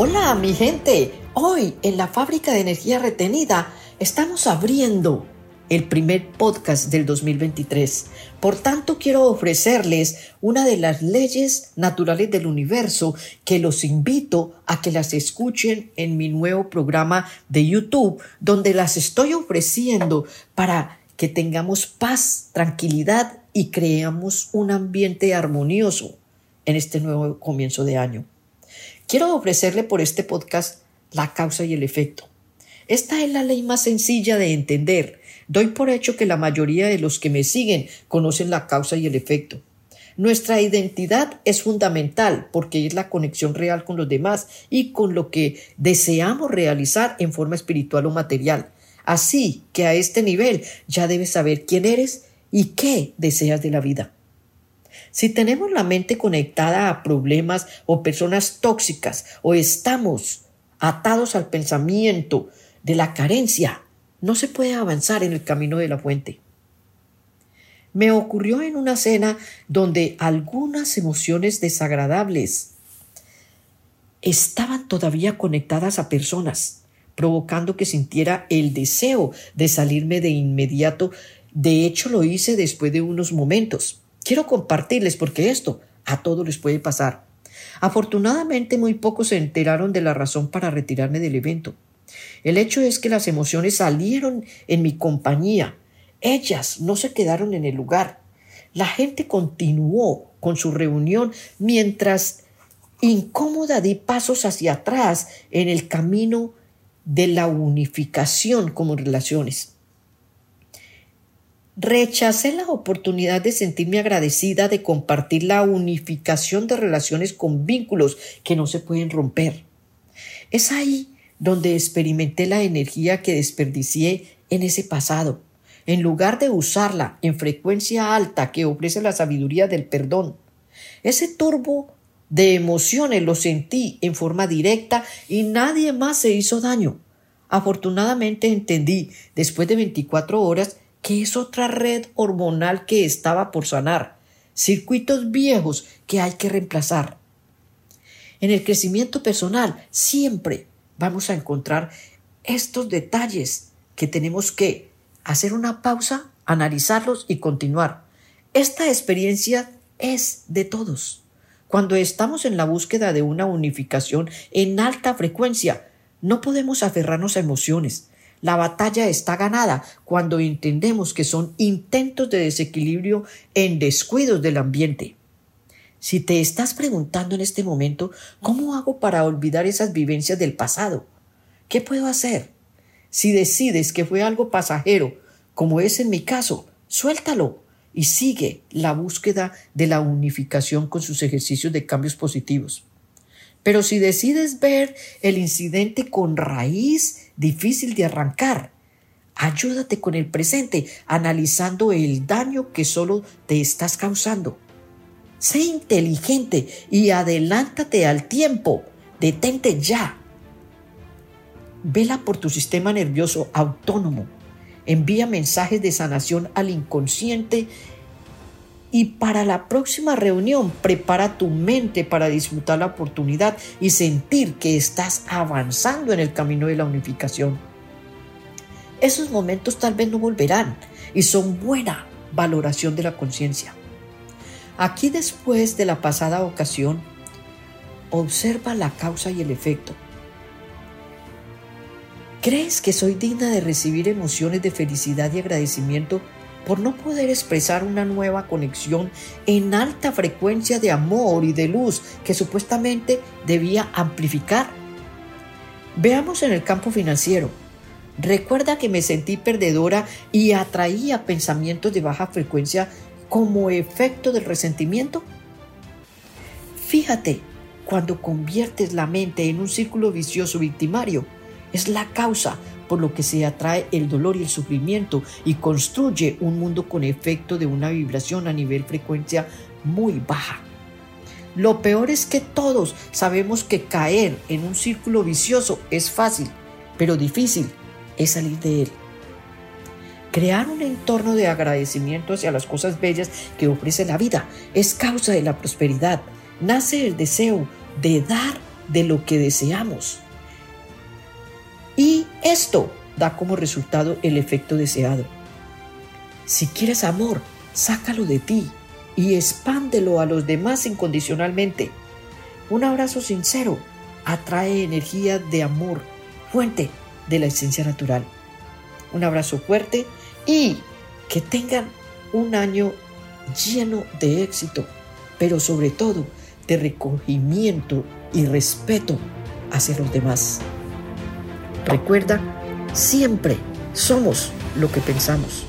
Hola mi gente, hoy en la fábrica de energía retenida estamos abriendo el primer podcast del 2023. Por tanto, quiero ofrecerles una de las leyes naturales del universo que los invito a que las escuchen en mi nuevo programa de YouTube, donde las estoy ofreciendo para que tengamos paz, tranquilidad y creamos un ambiente armonioso en este nuevo comienzo de año. Quiero ofrecerle por este podcast la causa y el efecto. Esta es la ley más sencilla de entender. Doy por hecho que la mayoría de los que me siguen conocen la causa y el efecto. Nuestra identidad es fundamental porque es la conexión real con los demás y con lo que deseamos realizar en forma espiritual o material. Así que a este nivel ya debes saber quién eres y qué deseas de la vida. Si tenemos la mente conectada a problemas o personas tóxicas o estamos atados al pensamiento de la carencia, no se puede avanzar en el camino de la fuente. Me ocurrió en una cena donde algunas emociones desagradables estaban todavía conectadas a personas, provocando que sintiera el deseo de salirme de inmediato. De hecho, lo hice después de unos momentos. Quiero compartirles porque esto a todos les puede pasar. Afortunadamente muy pocos se enteraron de la razón para retirarme del evento. El hecho es que las emociones salieron en mi compañía. Ellas no se quedaron en el lugar. La gente continuó con su reunión mientras incómoda di pasos hacia atrás en el camino de la unificación como relaciones. Rechacé la oportunidad de sentirme agradecida de compartir la unificación de relaciones con vínculos que no se pueden romper. Es ahí donde experimenté la energía que desperdicié en ese pasado, en lugar de usarla en frecuencia alta que ofrece la sabiduría del perdón. Ese turbo de emociones lo sentí en forma directa y nadie más se hizo daño. Afortunadamente entendí, después de 24 horas, que es otra red hormonal que estaba por sanar, circuitos viejos que hay que reemplazar. En el crecimiento personal siempre vamos a encontrar estos detalles que tenemos que hacer una pausa, analizarlos y continuar. Esta experiencia es de todos. Cuando estamos en la búsqueda de una unificación en alta frecuencia, no podemos aferrarnos a emociones, la batalla está ganada cuando entendemos que son intentos de desequilibrio en descuidos del ambiente. Si te estás preguntando en este momento cómo hago para olvidar esas vivencias del pasado, ¿qué puedo hacer? Si decides que fue algo pasajero, como es en mi caso, suéltalo y sigue la búsqueda de la unificación con sus ejercicios de cambios positivos. Pero si decides ver el incidente con raíz difícil de arrancar, ayúdate con el presente, analizando el daño que solo te estás causando. Sé inteligente y adelántate al tiempo. Detente ya. Vela por tu sistema nervioso autónomo. Envía mensajes de sanación al inconsciente y para la próxima reunión, prepara tu mente para disfrutar la oportunidad y sentir que estás avanzando en el camino de la unificación. Esos momentos tal vez no volverán y son buena valoración de la conciencia. Aquí después de la pasada ocasión, observa la causa y el efecto. ¿Crees que soy digna de recibir emociones de felicidad y agradecimiento por no poder expresar una nueva conexión en alta frecuencia de amor y de luz que supuestamente debía amplificar. Veamos en el campo financiero. Recuerda que me sentí perdedora y atraía pensamientos de baja frecuencia como efecto del resentimiento. Fíjate, cuando conviertes la mente en un círculo vicioso victimario, es la causa por lo que se atrae el dolor y el sufrimiento y construye un mundo con efecto de una vibración a nivel frecuencia muy baja. Lo peor es que todos sabemos que caer en un círculo vicioso es fácil, pero difícil es salir de él. Crear un entorno de agradecimiento hacia las cosas bellas que ofrece la vida es causa de la prosperidad. Nace el deseo de dar de lo que deseamos. Esto da como resultado el efecto deseado. Si quieres amor, sácalo de ti y expándelo a los demás incondicionalmente. Un abrazo sincero atrae energía de amor, fuente de la esencia natural. Un abrazo fuerte y que tengan un año lleno de éxito, pero sobre todo de recogimiento y respeto hacia los demás. Recuerda, siempre somos lo que pensamos.